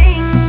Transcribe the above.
sing.